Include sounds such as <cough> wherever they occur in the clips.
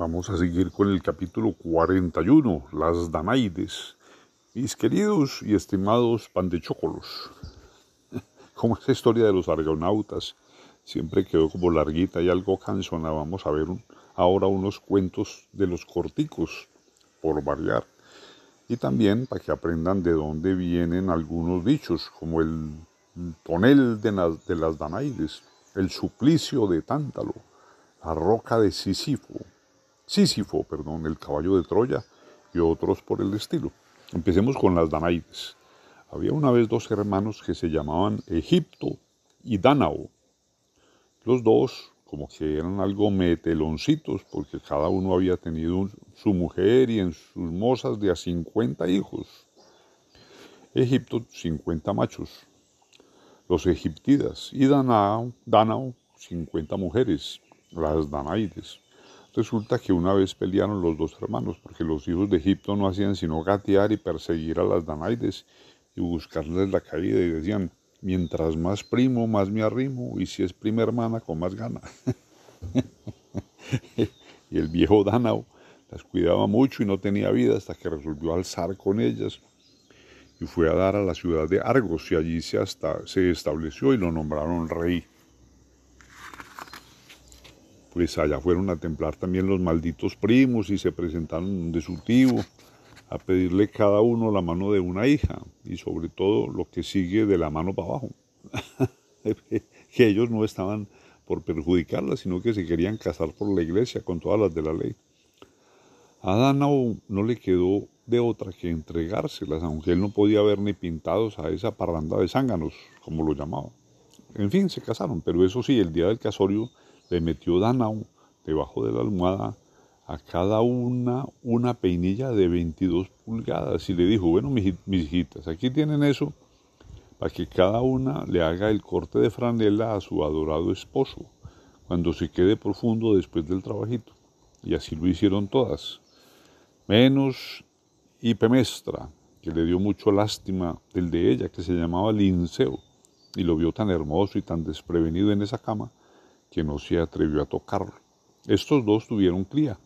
Vamos a seguir con el capítulo 41, las Danaides. Mis queridos y estimados pandechócolos, <laughs> como esa historia de los argonautas siempre quedó como larguita y algo cansona, vamos a ver ahora unos cuentos de los corticos, por variar. Y también para que aprendan de dónde vienen algunos dichos, como el tonel de las, de las Danaides, el suplicio de Tántalo, la roca de Sísifo, Sísifo, perdón, el caballo de Troya y otros por el estilo. Empecemos con las Danaides. Había una vez dos hermanos que se llamaban Egipto y Danao. Los dos como que eran algo meteloncitos, porque cada uno había tenido su mujer y en sus mozas de a 50 hijos. Egipto, 50 machos. Los egiptidas y Danao, Danao 50 mujeres, las Danaides. Resulta que una vez pelearon los dos hermanos, porque los hijos de Egipto no hacían sino gatear y perseguir a las Danaides y buscarles la caída y decían, mientras más primo, más me arrimo, y si es prima hermana, con más gana. <laughs> y el viejo Danao las cuidaba mucho y no tenía vida hasta que resolvió alzar con ellas y fue a dar a la ciudad de Argos y allí se, hasta, se estableció y lo nombraron rey pues allá fueron a templar también los malditos primos y se presentaron de su tío a pedirle cada uno la mano de una hija y sobre todo lo que sigue de la mano para abajo. <laughs> que ellos no estaban por perjudicarla, sino que se querían casar por la iglesia con todas las de la ley. A Danao no le quedó de otra que entregárselas, aunque él no podía ver ni pintados a esa parranda de zánganos, como lo llamaba. En fin, se casaron, pero eso sí, el día del casorio le metió Danao debajo de la almohada a cada una una peinilla de 22 pulgadas y le dijo, bueno, mis, hijitas, aquí tienen eso para que cada una le haga el corte de franela a su adorado esposo cuando se quede profundo después del trabajito. Y así lo hicieron todas, menos Hipemestra, que le dio mucho lástima del de ella, que se llamaba Linceo, y lo vio tan hermoso y tan desprevenido en esa cama, que no se atrevió a tocarlo. Estos dos tuvieron cría,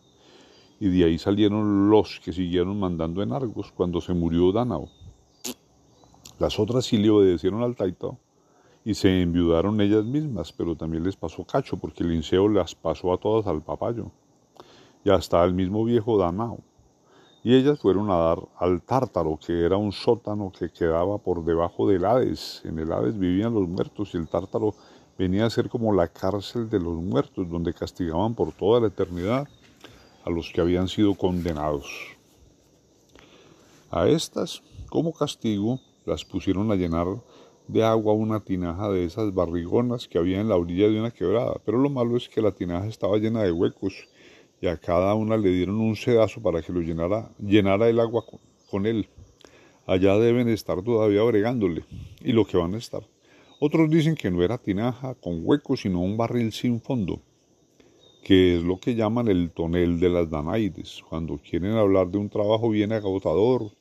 y de ahí salieron los que siguieron mandando en Argos cuando se murió Danao. Las otras sí le obedecieron al Taito y se enviudaron ellas mismas, pero también les pasó cacho, porque el Linceo las pasó a todas al papayo, y hasta al mismo viejo Danao. Y ellas fueron a dar al Tártaro, que era un sótano que quedaba por debajo del Hades. En el Hades vivían los muertos y el Tártaro venía a ser como la cárcel de los muertos, donde castigaban por toda la eternidad a los que habían sido condenados. A estas, como castigo, las pusieron a llenar de agua una tinaja de esas barrigonas que había en la orilla de una quebrada, pero lo malo es que la tinaja estaba llena de huecos y a cada una le dieron un sedazo para que lo llenara, el agua con, con él. Allá deben estar todavía bregándole, y lo que van a estar. Otros dicen que no era tinaja con hueco, sino un barril sin fondo, que es lo que llaman el tonel de las Danaides, cuando quieren hablar de un trabajo bien agotador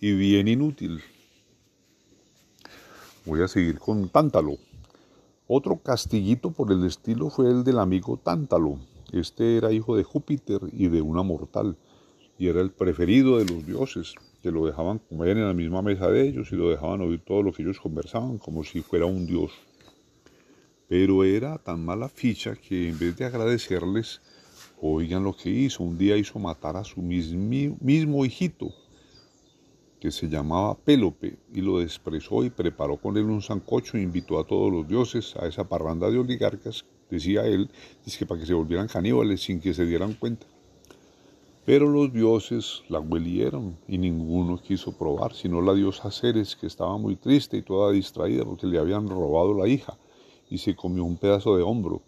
y bien inútil. Voy a seguir con Tántalo. Otro castillito por el estilo fue el del amigo Tántalo. Este era hijo de Júpiter y de una mortal, y era el preferido de los dioses lo dejaban comer en la misma mesa de ellos y lo dejaban oír todo lo que ellos conversaban, como si fuera un dios. Pero era tan mala ficha que en vez de agradecerles, oigan lo que hizo. Un día hizo matar a su mismo hijito, que se llamaba Pélope, y lo desprezó y preparó con él un sancocho e invitó a todos los dioses a esa parranda de oligarcas, decía él, es que para que se volvieran caníbales sin que se dieran cuenta. Pero los dioses la huelieron y ninguno quiso probar, sino la diosa Ceres, que estaba muy triste y toda distraída porque le habían robado la hija y se comió un pedazo de hombro.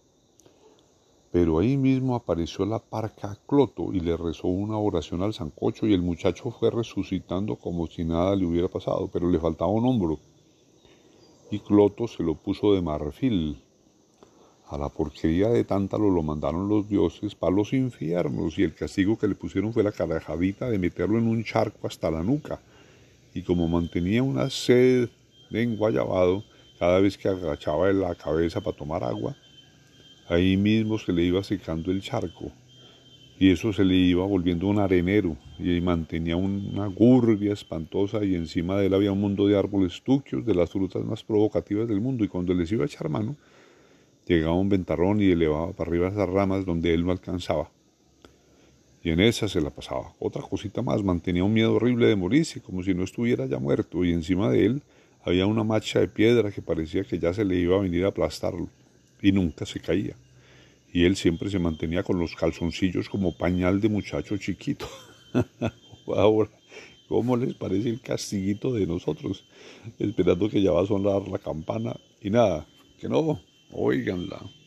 Pero ahí mismo apareció la parca Cloto y le rezó una oración al sancocho y el muchacho fue resucitando como si nada le hubiera pasado, pero le faltaba un hombro. Y Cloto se lo puso de marfil a la porquería de Tántalo lo mandaron los dioses para los infiernos y el castigo que le pusieron fue la carajadita de meterlo en un charco hasta la nuca. Y como mantenía una sed de enguayabado, cada vez que agachaba la cabeza para tomar agua, ahí mismo se le iba secando el charco. y eso se le iba volviendo un arenero y mantenía una gurbia espantosa y encima de él había un mundo de árboles tuquios, de las frutas más provocativas del mundo y cuando les iba a echar mano, llegaba un ventarrón y elevaba para arriba esas ramas donde él no alcanzaba. Y en esa se la pasaba. Otra cosita más, mantenía un miedo horrible de morirse, como si no estuviera ya muerto, y encima de él había una macha de piedra que parecía que ya se le iba a venir a aplastarlo, y nunca se caía y él siempre se mantenía con los calzoncillos como pañal de muchacho chiquito. <laughs> Ahora, ¿cómo les parece el castiguito de nosotros? Esperando que ya va a sonar la campana y nada, que no, Óiganla.